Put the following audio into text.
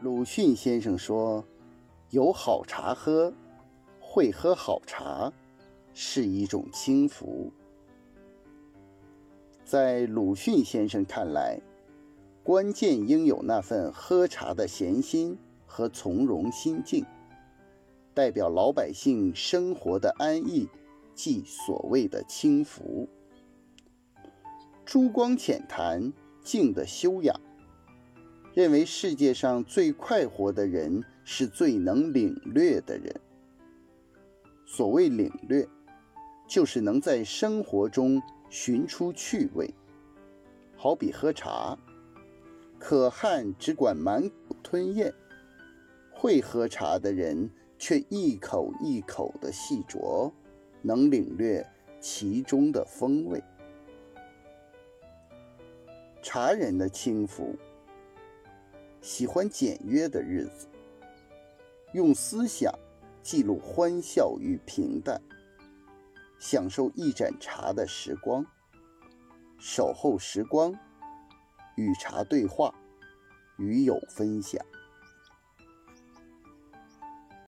鲁迅先生说：“有好茶喝，会喝好茶，是一种轻福。”在鲁迅先生看来，关键应有那份喝茶的闲心和从容心境，代表老百姓生活的安逸，即所谓的轻福。珠光浅谈，静的修养，认为世界上最快活的人是最能领略的人。所谓领略，就是能在生活中。寻出趣味，好比喝茶，可汗只管满口吞咽，会喝茶的人却一口一口的细啄，能领略其中的风味。茶人的轻浮，喜欢简约的日子，用思想记录欢笑与平淡。享受一盏茶的时光，守候时光，与茶对话，与友分享。